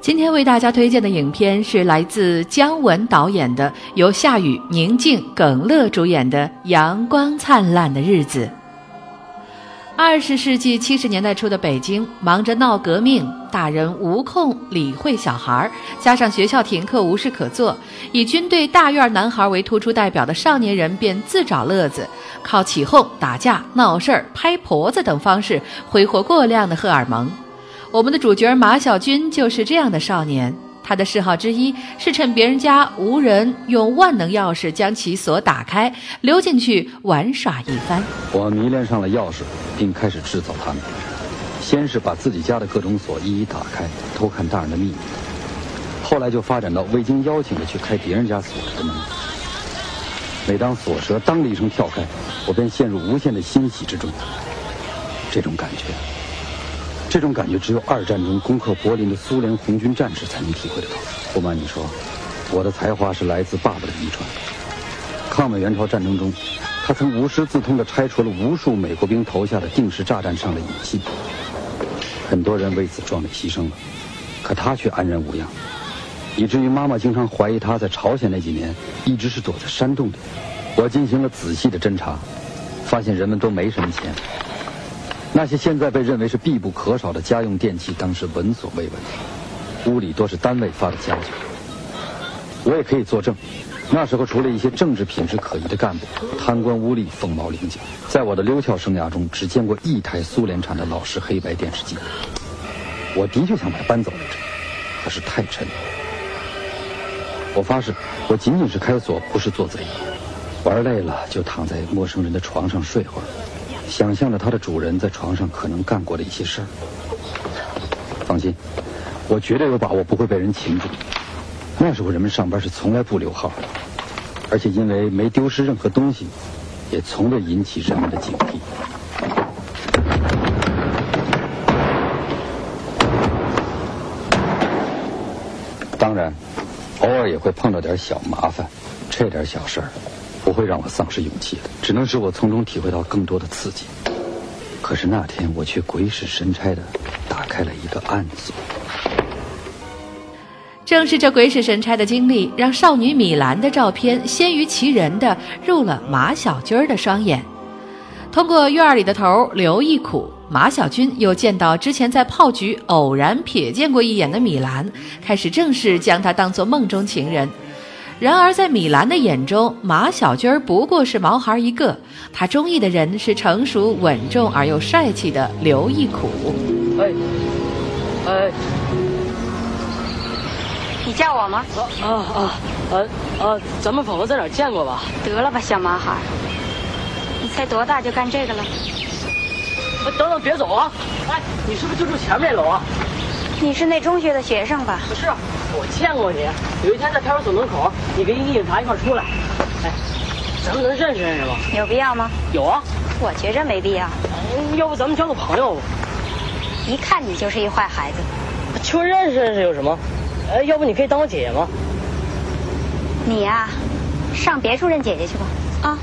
今天为大家推荐的影片是来自姜文导演的，由夏雨、宁静、耿乐主演的《阳光灿烂的日子》。二十世纪七十年代初的北京，忙着闹革命，大人无空理会小孩，加上学校停课无事可做，以军队大院男孩为突出代表的少年人便自找乐子，靠起哄、打架、闹事儿、拍婆子等方式挥霍过量的荷尔蒙。我们的主角马小军就是这样的少年，他的嗜好之一是趁别人家无人，用万能钥匙将其锁打开，溜进去玩耍一番。我迷恋上了钥匙，并开始制造它们。先是把自己家的各种锁一一打开，偷看大人的秘密；后来就发展到未经邀请的去开别人家锁的门。每当锁舌当的一声跳开，我便陷入无限的欣喜之中。这种感觉。这种感觉只有二战中攻克柏林的苏联红军战士才能体会得到。不瞒你说，我的才华是来自爸爸的遗传。抗美援朝战争中，他曾无师自通地拆除了无数美国兵投下的定时炸弹上的引信，很多人为此壮烈牺牲了，可他却安然无恙，以至于妈妈经常怀疑他在朝鲜那几年一直是躲在山洞里。我进行了仔细的侦查，发现人们都没什么钱。那些现在被认为是必不可少的家用电器，当时闻所未闻。屋里多是单位发的家具。我也可以作证，那时候除了一些政治品质可疑的干部，贪官污吏凤毛麟角。在我的溜跳生涯中，只见过一台苏联产的老式黑白电视机。我的确想把它搬走来着，可是太沉。我发誓，我仅仅是开锁，不是做贼。玩累了就躺在陌生人的床上睡会儿。想象着他的主人在床上可能干过的一些事儿。放心，我绝对有把握不会被人擒住。那时候人们上班是从来不留号的，而且因为没丢失任何东西，也从未引起人们的警惕。当然，偶尔也会碰到点小麻烦，这点小事儿。不会让我丧失勇气的，只能使我从中体会到更多的刺激。可是那天我却鬼使神差的打开了一个暗锁。正是这鬼使神差的经历，让少女米兰的照片先于其人的入了马小军儿的双眼。通过院里的头刘一苦，马小军又见到之前在炮局偶然瞥见过一眼的米兰，开始正式将她当作梦中情人。然而，在米兰的眼中，马小军儿不过是毛孩一个。他中意的人是成熟稳重而又帅气的刘义苦。哎，哎，你叫我吗？啊啊啊啊！咱们仿佛在哪儿见过吧？得了吧，小毛孩，你才多大就干这个了？等等，别走啊！哎，你是不是就住前面那楼啊？你是那中学的学生吧？不是，我见过你。有一天在派出所门口，你跟一个警察一块出来。哎，咱们能认识认识吗？有必要吗？有啊。我觉着没必要。要不咱们交个朋友吧？一看你就是一坏孩子。就认识认识有什么？哎，要不你可以当我姐姐吗？你呀，上别处认姐姐去吧。啊。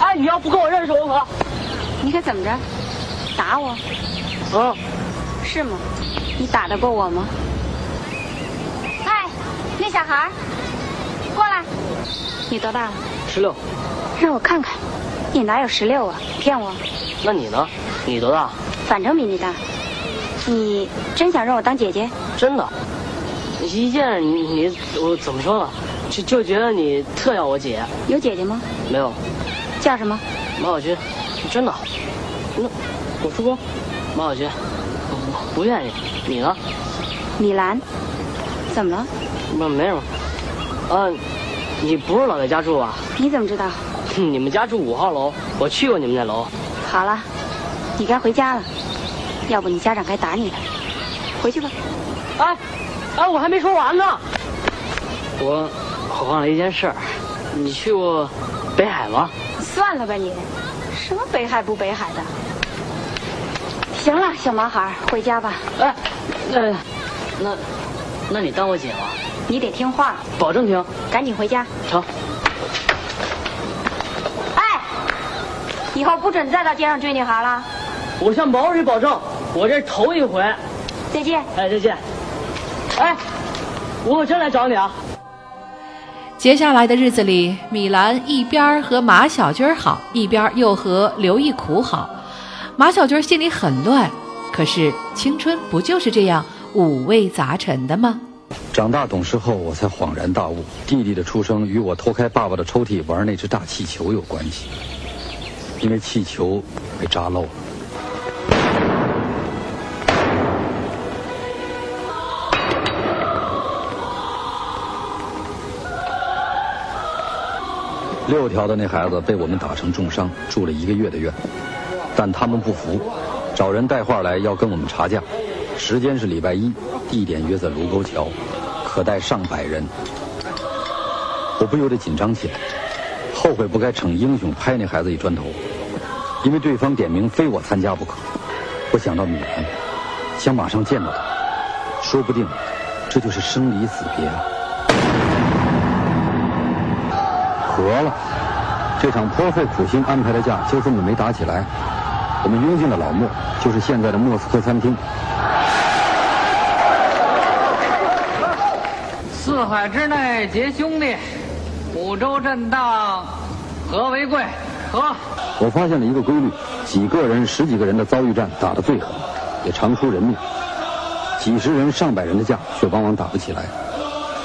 哎，你要不跟我认识，我可……你可怎么着？打我？啊。是吗？你打得过我吗？小孩，过来。你多大了？十六。让我看看，你哪有十六啊？骗我。那你呢？你多大？反正比你大。你真想让我当姐姐？真的。一见你，你我怎么说呢？就就觉得你特要我姐。有姐姐吗？没有。叫什么？马小军。真的。那我叔公，马小军。不愿意，你呢？米兰，怎么了？没没什么。啊，你不是老在家住吧？你怎么知道？你们家住五号楼，我去过你们那楼。好了，你该回家了，要不你家长该打你了。回去吧。哎，哎，我还没说完呢。我我忘了一件事，你去过北海吗？算了吧你，什么北海不北海的。行了，小毛孩，回家吧。哎，那，那，那你当我姐吧。你得听话，保证听。赶紧回家。成。哎，以后不准再到街上追女孩了。我向毛主席保证，我这头一回。再见。哎，再见。哎，我可真来找你啊。接下来的日子里，米兰一边和马小军好，一边又和刘义苦好。马小军心里很乱，可是青春不就是这样五味杂陈的吗？长大懂事后，我才恍然大悟，弟弟的出生与我偷开爸爸的抽屉玩那只大气球有关系，因为气球被扎漏了。六条的那孩子被我们打成重伤，住了一个月的院。但他们不服，找人带话来要跟我们查价，时间是礼拜一，地点约在卢沟桥，可带上百人。我不由得紧张起来，后悔不该逞英雄拍那孩子一砖头，因为对方点名非我参加不可。我想到米兰，想马上见到他，说不定这就是生离死别啊！合了，这场颇费苦心安排的架就这么没打起来。我们拥进了老莫，就是现在的莫斯科餐厅。海之内结兄弟，五洲震荡和为贵。和。我发现了一个规律：几个人、十几个人的遭遇战打得最狠，也常出人命；几十人、上百人的架却往往打不起来，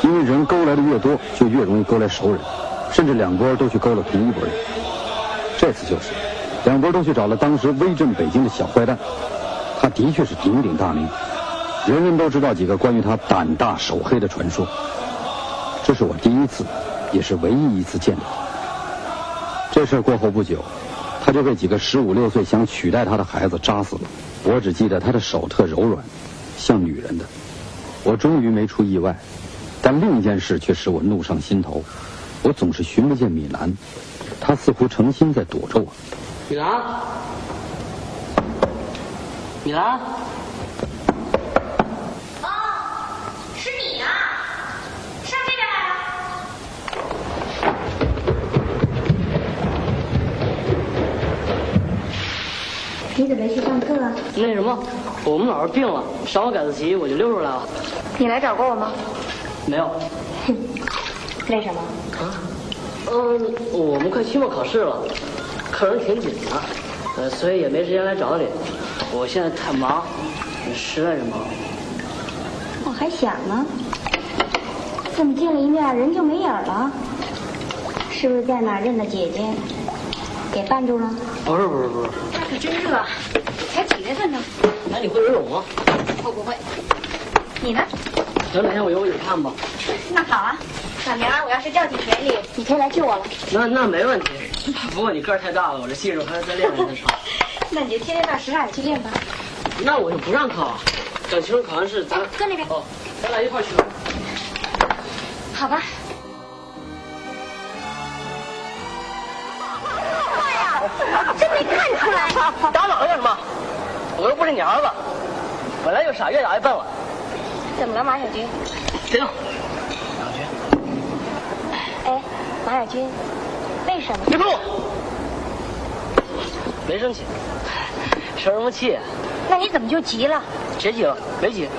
因为人勾来的越多，就越容易勾来熟人，甚至两拨都去勾了同一拨人。这次就是。两拨都去找了当时威震北京的小坏蛋，他的确是鼎鼎大名，人人都知道几个关于他胆大手黑的传说。这是我第一次，也是唯一一次见到。这事儿过后不久，他就被几个十五六岁想取代他的孩子扎死了。我只记得他的手特柔软，像女人的。我终于没出意外，但另一件事却使我怒上心头。我总是寻不见米兰，他似乎诚心在躲着我。米兰，米兰，你怎么没去上课啊？那什么，我们老师病了，上完改自习我就溜出来了。你来找过我吗？没有。哼，为什么？啊？嗯，我们快期末考试了。课程挺紧的，呃，所以也没时间来找你。我现在太忙，实在是忙。我还想呢，怎么见了一面人就没影了？是不是在哪认的姐姐，给绊住了？不是不是不是。真热，才几月份呢？那，你会游泳吗？我不会。你呢？等两天我游给你看吧。那好啊，小明儿我要是掉进水里，你可以来救我了。那那没问题。不过你个儿太大了，我这技术还要再练练才成。那你就天天到什刹海去练吧。那我就不让考，等期中考完试咱搁那边。哦，咱俩一块儿去。好吧。我又不是你儿子，本来就傻，越打越笨了。怎么了，马小军？停！马小军。哎，马小军，为什么？别动！没生气，生什么气？那你怎么就急了？谁急了？没急。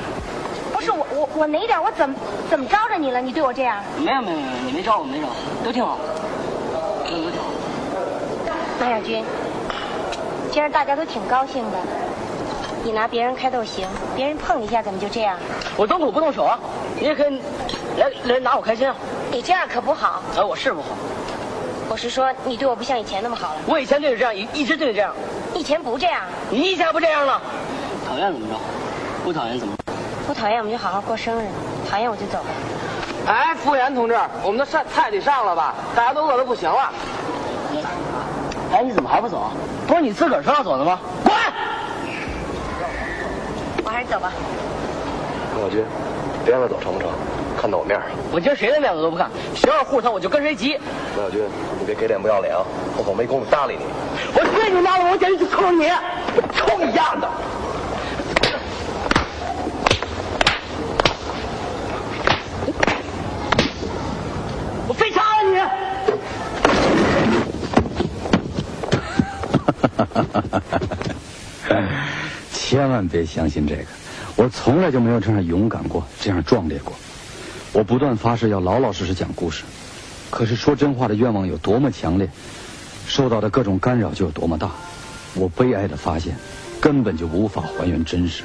不是我，我我哪点我怎么怎么招着你了？你对我这样？没有没有没有，你没招我，没招，都挺好，都都挺好。马小军，今儿大家都挺高兴的。你拿别人开都行，别人碰一下怎么就这样？我动口不动手啊！你也可以来来拿我开心啊！你这样可不好。哎，我是不好。我是说，你对我不像以前那么好了。我以前对你这样，一一直对你这样。以前不这样。你以前不这样了？讨厌怎么着？不讨厌怎么？不讨厌我们就好好过生日，讨厌我就走吧。哎，服务员同志，我们的上菜得上了吧？大家都饿得不行了。哎，你怎么还不走？不是你自个儿说要走的吗？滚！我还是走吧。马小军，别让他走成不成？看到我面上我今儿谁的面子都不看，谁要护他我就跟谁急。马小军，你别给脸不要脸啊！我可没工夫搭理你。我对你妈的，我简直就扣你！抽你丫的！我非杀了你！千万别相信这个，我从来就没有这样勇敢过，这样壮烈过。我不断发誓要老老实实讲故事，可是说真话的愿望有多么强烈，受到的各种干扰就有多么大。我悲哀的发现，根本就无法还原真实。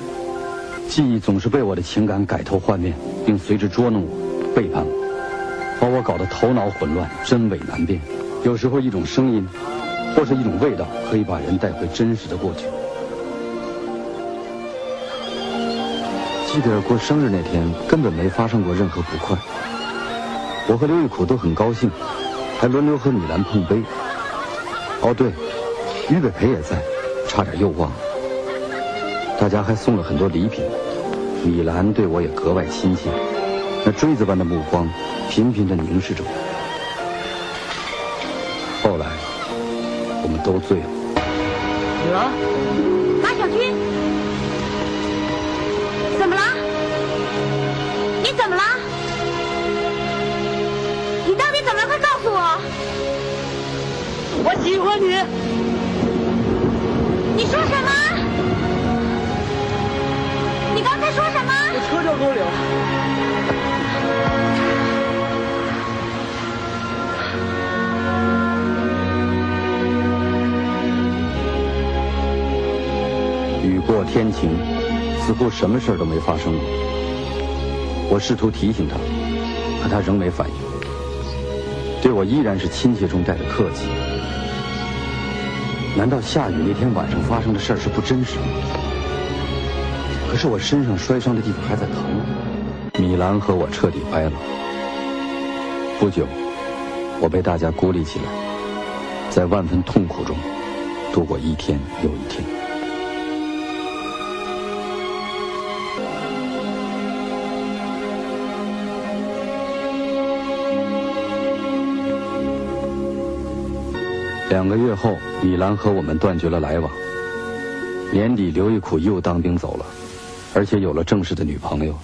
记忆总是被我的情感改头换面，并随之捉弄我、背叛我，把我搞得头脑混乱、真伪难辨。有时候一种声音，或是一种味道，可以把人带回真实的过去。记得过生日那天，根本没发生过任何不快。我和刘玉苦都很高兴，还轮流和米兰碰杯。哦对，于北培也在，差点又忘了。大家还送了很多礼品，米兰对我也格外亲切，那锥子般的目光频频地凝视着我。后来，我们都醉了。米兰，马小军，怎么了？你怎么了？你到底怎么了？快告诉我！我喜欢你。你说什么？你刚才说什么？我车掉沟里了。雨过天晴，似乎什么事都没发生过。我试图提醒他，可他仍没反应，对我依然是亲切中带着客气。难道下雨那天晚上发生的事是不真实的？可是我身上摔伤的地方还在疼。米兰和我彻底掰了。不久，我被大家孤立起来，在万分痛苦中度过一天又一天。两个月后，米兰和我们断绝了来往。年底，刘玉苦又当兵走了，而且有了正式的女朋友。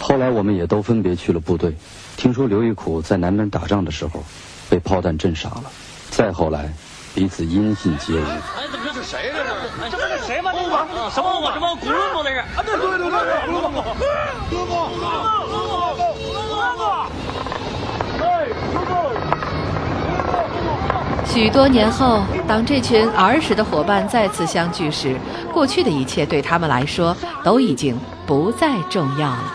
后来，我们也都分别去了部队。听说刘玉苦在南边打仗的时候，被炮弹震傻了。再后来，彼此音信皆无。哎，怎么这是谁这是？这不是谁吗？欧巴，什么欧巴？什么古伦吗？这是？啊，对对对对对，古伦哥，哥哥，哥哥，哥哥，哥哥，哎，哥哥。许多年后，当这群儿时的伙伴再次相聚时，过去的一切对他们来说都已经不再重要了。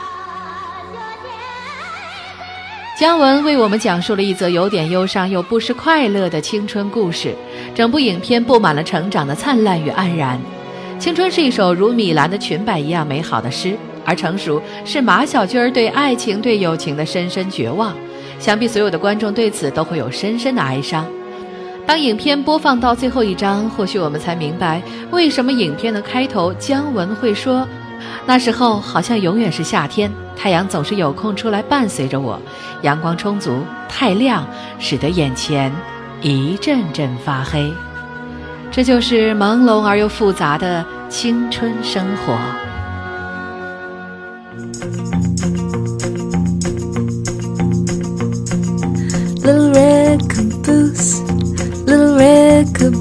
姜文为我们讲述了一则有点忧伤又不失快乐的青春故事，整部影片布满了成长的灿烂与黯然。青春是一首如米兰的裙摆一样美好的诗，而成熟是马小军儿对爱情、对友情的深深绝望。想必所有的观众对此都会有深深的哀伤。当影片播放到最后一章，或许我们才明白为什么影片的开头姜文会说：“那时候好像永远是夏天，太阳总是有空出来伴随着我，阳光充足，太亮，使得眼前一阵阵发黑。”这就是朦胧而又复杂的青春生活。Little red caboose.